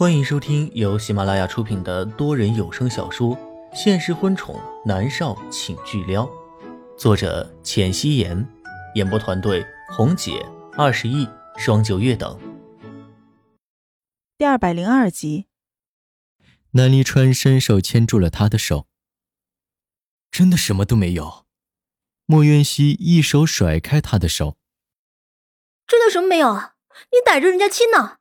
欢迎收听由喜马拉雅出品的多人有声小说《现实婚宠男少请巨撩》，作者：浅汐颜，演播团队：红姐、二十亿、双九月等。第二百零二集，南离川伸手牵住了她的手。真的什么都没有。莫渊熙一手甩开他的手。真的什么没有啊？你逮着人家亲呢？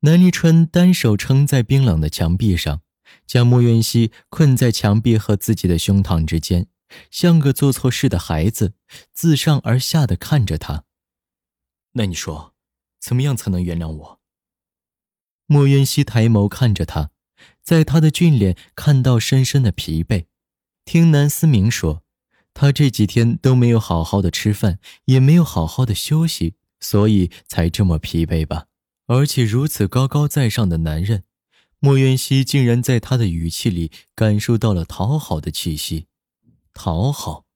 南离春单手撑在冰冷的墙壁上，将莫渊熙困在墙壁和自己的胸膛之间，像个做错事的孩子，自上而下的看着他。那你说，怎么样才能原谅我？莫渊熙抬眸看着他，在他的俊脸看到深深的疲惫。听南思明说，他这几天都没有好好的吃饭，也没有好好的休息，所以才这么疲惫吧。而且如此高高在上的男人，莫渊熙竟然在他的语气里感受到了讨好的气息。讨好，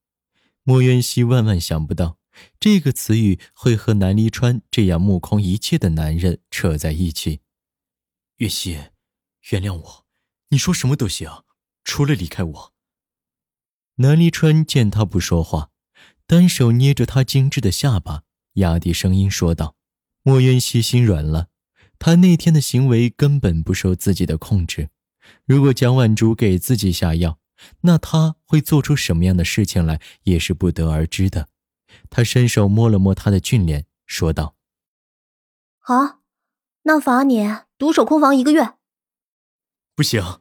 莫渊熙万万想不到这个词语会和南离川这样目空一切的男人扯在一起。月熙，原谅我，你说什么都行，除了离开我。南离川见他不说话，单手捏着他精致的下巴，压低声音说道。莫渊熙心软了，他那天的行为根本不受自己的控制。如果蒋婉竹给自己下药，那他会做出什么样的事情来，也是不得而知的。他伸手摸了摸他的俊脸，说道：“好，那罚你独守空房一个月。”不行。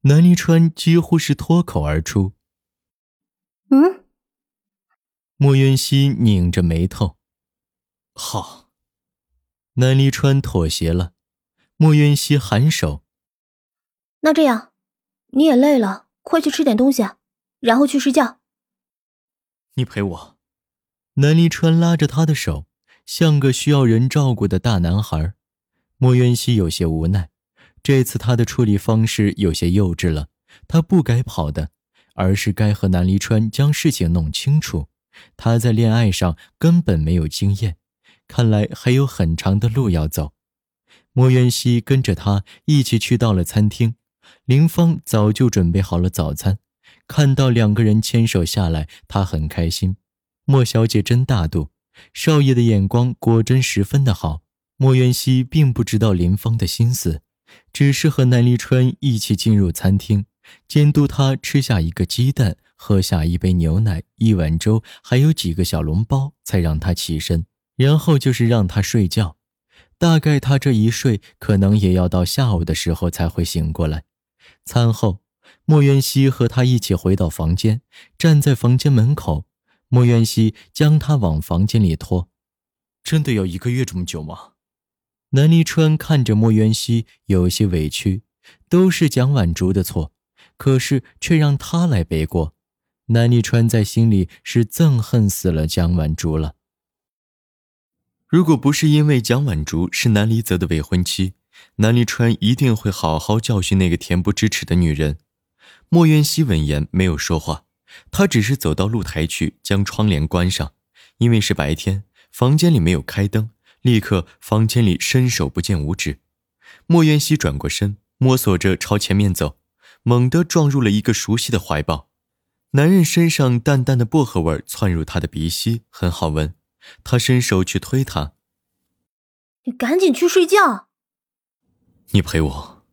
南离川几乎是脱口而出：“嗯。”莫渊熙拧着眉头：“好。”南离川妥协了，莫渊熙颔首。那这样，你也累了，快去吃点东西，然后去睡觉。你陪我。南离川拉着他的手，像个需要人照顾的大男孩。莫渊熙有些无奈，这次他的处理方式有些幼稚了。他不该跑的，而是该和南离川将事情弄清楚。他在恋爱上根本没有经验。看来还有很长的路要走。莫元熙跟着他一起去到了餐厅，林芳早就准备好了早餐。看到两个人牵手下来，他很开心。莫小姐真大度，少爷的眼光果真十分的好。莫元熙并不知道林芳的心思，只是和南离川一起进入餐厅，监督他吃下一个鸡蛋，喝下一杯牛奶，一碗粥，还有几个小笼包，才让他起身。然后就是让他睡觉，大概他这一睡，可能也要到下午的时候才会醒过来。餐后，莫渊熙和他一起回到房间，站在房间门口，莫渊熙将他往房间里拖。真的要一个月这么久吗？南离川看着莫渊熙，有些委屈，都是蒋婉竹的错，可是却让他来背锅。南离川在心里是憎恨死了蒋婉竹了。如果不是因为蒋婉竹是南离泽的未婚妻，南离川一定会好好教训那个恬不知耻的女人。莫渊熙闻言没有说话，他只是走到露台去，将窗帘关上。因为是白天，房间里没有开灯，立刻房间里伸手不见五指。莫渊熙转过身，摸索着朝前面走，猛地撞入了一个熟悉的怀抱。男人身上淡淡的薄荷味窜入他的鼻息，很好闻。他伸手去推他，你赶紧去睡觉。你陪我。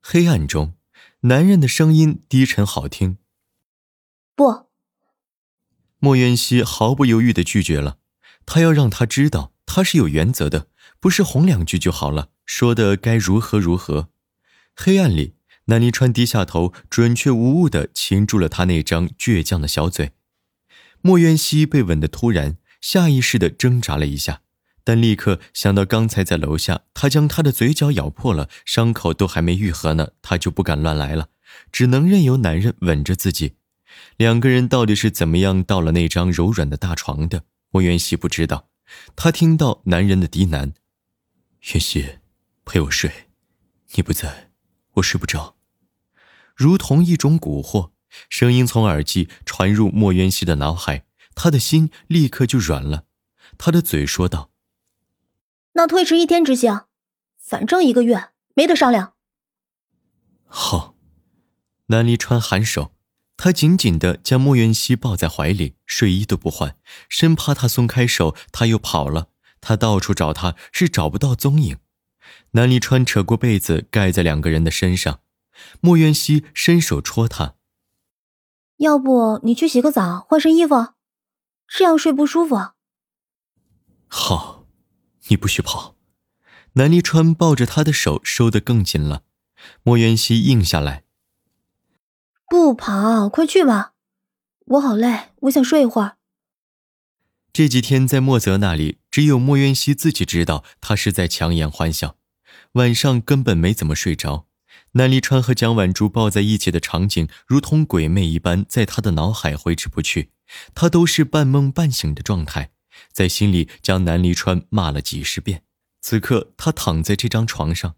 黑暗中，男人的声音低沉好听。不。莫渊熙毫不犹豫的拒绝了。他要让他知道，他是有原则的，不是哄两句就好了，说的该如何如何。黑暗里，南离川低下头，准确无误的擒住了他那张倔强的小嘴。莫渊熙被吻的突然。下意识地挣扎了一下，但立刻想到刚才在楼下，他将他的嘴角咬破了，伤口都还没愈合呢，他就不敢乱来了，只能任由男人吻着自己。两个人到底是怎么样到了那张柔软的大床的？莫元熙不知道。他听到男人的低喃：“元熙，陪我睡，你不在，我睡不着。”如同一种蛊惑，声音从耳际传入莫元熙的脑海。他的心立刻就软了，他的嘴说道：“那推迟一天执行，反正一个月没得商量。好，南离川颔首，他紧紧的将莫元熙抱在怀里，睡衣都不换，生怕他松开手，他又跑了。他到处找他，是找不到踪影。南离川扯过被子盖在两个人的身上，莫元熙伸手戳他。要不你去洗个澡，换身衣服，这样睡不舒服。好，你不许跑。南离川抱着他的手收得更紧了，莫渊熙应下来。不跑，快去吧，我好累，我想睡一会儿。这几天在莫泽那里，只有莫渊熙自己知道他是在强颜欢笑，晚上根本没怎么睡着。南离川和蒋婉珠抱在一起的场景，如同鬼魅一般，在他的脑海挥之不去。他都是半梦半醒的状态，在心里将南离川骂了几十遍。此刻他躺在这张床上，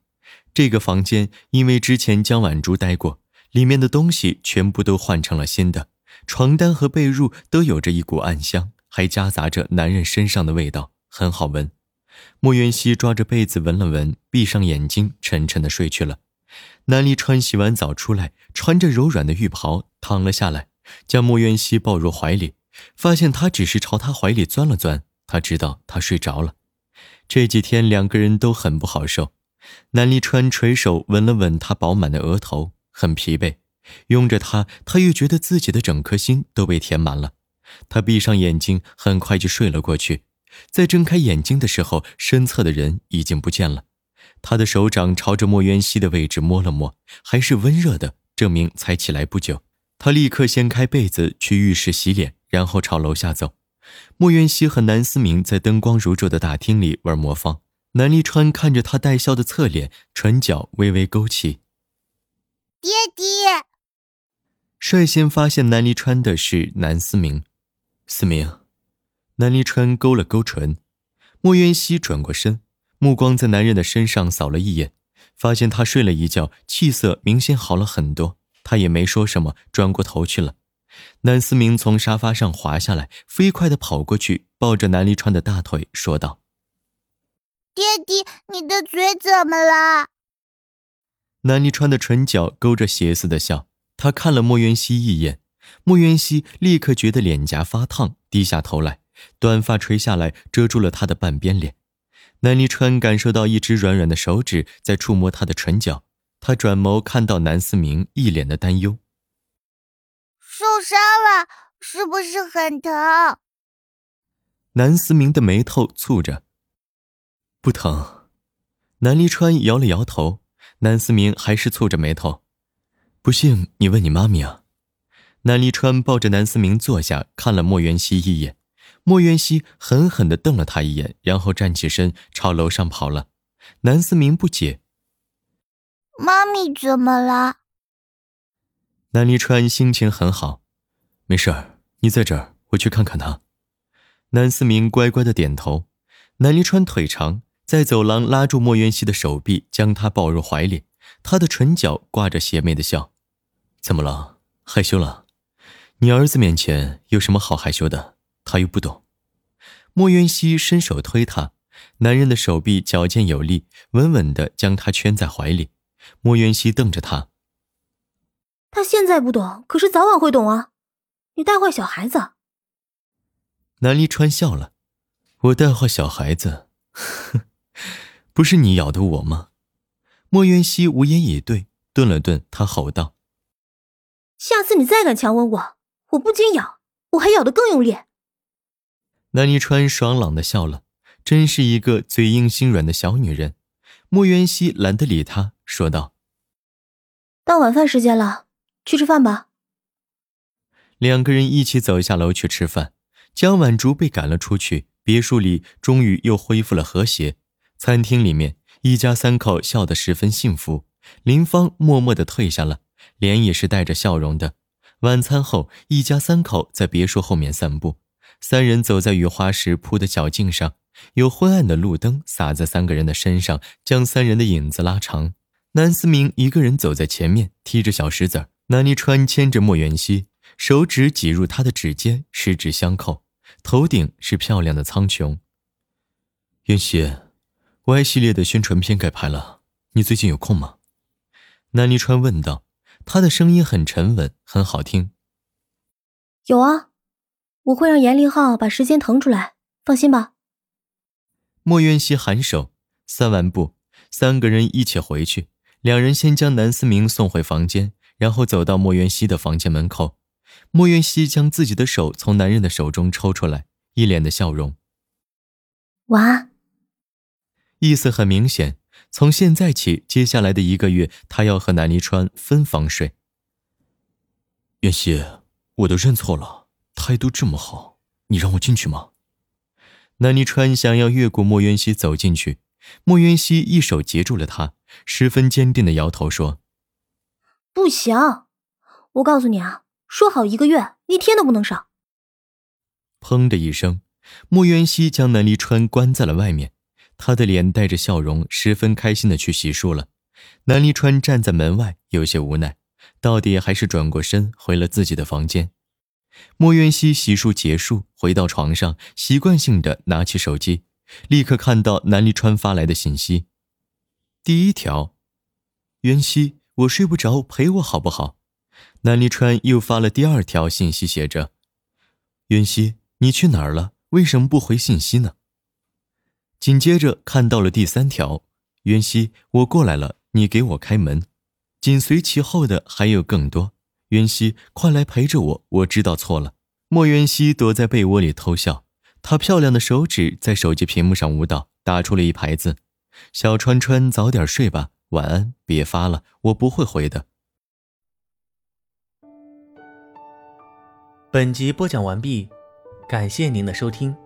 这个房间因为之前江婉珠待过，里面的东西全部都换成了新的，床单和被褥都有着一股暗香，还夹杂着男人身上的味道，很好闻。莫元熙抓着被子闻了闻，闭上眼睛，沉沉的睡去了。南离川洗完澡出来，穿着柔软的浴袍躺了下来，将莫渊熙抱入怀里，发现他只是朝他怀里钻了钻，他知道他睡着了。这几天两个人都很不好受，南离川垂手吻了吻他饱满的额头，很疲惫，拥着他，他又觉得自己的整颗心都被填满了。他闭上眼睛，很快就睡了过去。在睁开眼睛的时候，身侧的人已经不见了。他的手掌朝着莫渊熙的位置摸了摸，还是温热的，证明才起来不久。他立刻掀开被子去浴室洗脸，然后朝楼下走。莫元熙和南思明在灯光如昼的大厅里玩魔方。南立川看着他带笑的侧脸，唇角微微勾起。爹爹，率先发现南立川的是南思明。思明，南立川勾了勾唇。莫渊熙转过身。目光在男人的身上扫了一眼，发现他睡了一觉，气色明显好了很多。他也没说什么，转过头去了。南思明从沙发上滑下来，飞快地跑过去，抱着南离川的大腿，说道：“爹爹，你的嘴怎么了？”南离川的唇角勾着邪似的笑，他看了莫元熙一眼，莫元熙立刻觉得脸颊发烫，低下头来，短发垂下来，遮住了他的半边脸。南离川感受到一只软软的手指在触摸他的唇角，他转眸看到南思明一脸的担忧。受伤了，是不是很疼？南思明的眉头蹙着，不疼。南离川摇了摇头，南思明还是蹙着眉头。不信你问你妈咪啊。南离川抱着南思明坐下，看了莫元熙一眼。莫元熙狠狠地瞪了他一眼，然后站起身朝楼上跑了。南思明不解：“妈咪怎么了？”南离川心情很好，没事儿，你在这儿，我去看看他。南思明乖乖的点头。南离川腿长，在走廊拉住莫渊熙的手臂，将他抱入怀里。他的唇角挂着邪魅的笑：“怎么了？害羞了？你儿子面前有什么好害羞的？”他又不懂，莫渊熙伸手推他，男人的手臂矫健有力，稳稳的将他圈在怀里。莫渊熙瞪着他，他现在不懂，可是早晚会懂啊！你带坏小孩子。南离川笑了，我带坏小孩子，不是你咬的我吗？莫渊熙无言以对，顿了顿，他吼道：“下次你再敢强吻我，我不仅咬，我还咬得更用力。”南离川爽朗的笑了，真是一个嘴硬心软的小女人。莫渊熙懒得理他，说道：“到晚饭时间了，去吃饭吧。”两个人一起走下楼去吃饭。江晚竹被赶了出去，别墅里终于又恢复了和谐。餐厅里面，一家三口笑得十分幸福。林芳默默的退下了，脸也是带着笑容的。晚餐后，一家三口在别墅后面散步。三人走在雨花石铺的小径上，有昏暗的路灯洒在三个人的身上，将三人的影子拉长。南思明一个人走在前面，踢着小石子儿。南离川牵着莫元熙，手指挤入他的指尖，十指相扣。头顶是漂亮的苍穹。元熙，Y 系列的宣传片该拍了，你最近有空吗？南离川问道。他的声音很沉稳，很好听。有啊，我会让严凌浩把时间腾出来，放心吧。莫渊熙颔首，散完步，三个人一起回去。两人先将南思明送回房间，然后走到莫渊熙的房间门口。莫渊熙将自己的手从男人的手中抽出来，一脸的笑容。晚安。意思很明显，从现在起，接下来的一个月，他要和南离川分房睡。渊熙，我都认错了，态度这么好，你让我进去吗？南离川想要越过莫渊熙走进去，莫渊熙一手截住了他，十分坚定的摇头说：“不行，我告诉你啊，说好一个月，一天都不能少。”砰的一声，莫渊熙将南离川关在了外面。他的脸带着笑容，十分开心的去洗漱了。南离川站在门外，有些无奈，到底还是转过身回了自己的房间。莫渊熙洗漱结束，回到床上，习惯性的拿起手机，立刻看到南离川发来的信息。第一条，渊熙，我睡不着，陪我好不好？南离川又发了第二条信息，写着：渊熙，你去哪儿了？为什么不回信息呢？紧接着看到了第三条，渊熙，我过来了，你给我开门。紧随其后的还有更多，渊熙，快来陪着我，我知道错了。莫渊熙躲在被窝里偷笑，她漂亮的手指在手机屏幕上舞蹈，打出了一排字：“小川川，早点睡吧，晚安，别发了，我不会回的。”本集播讲完毕，感谢您的收听。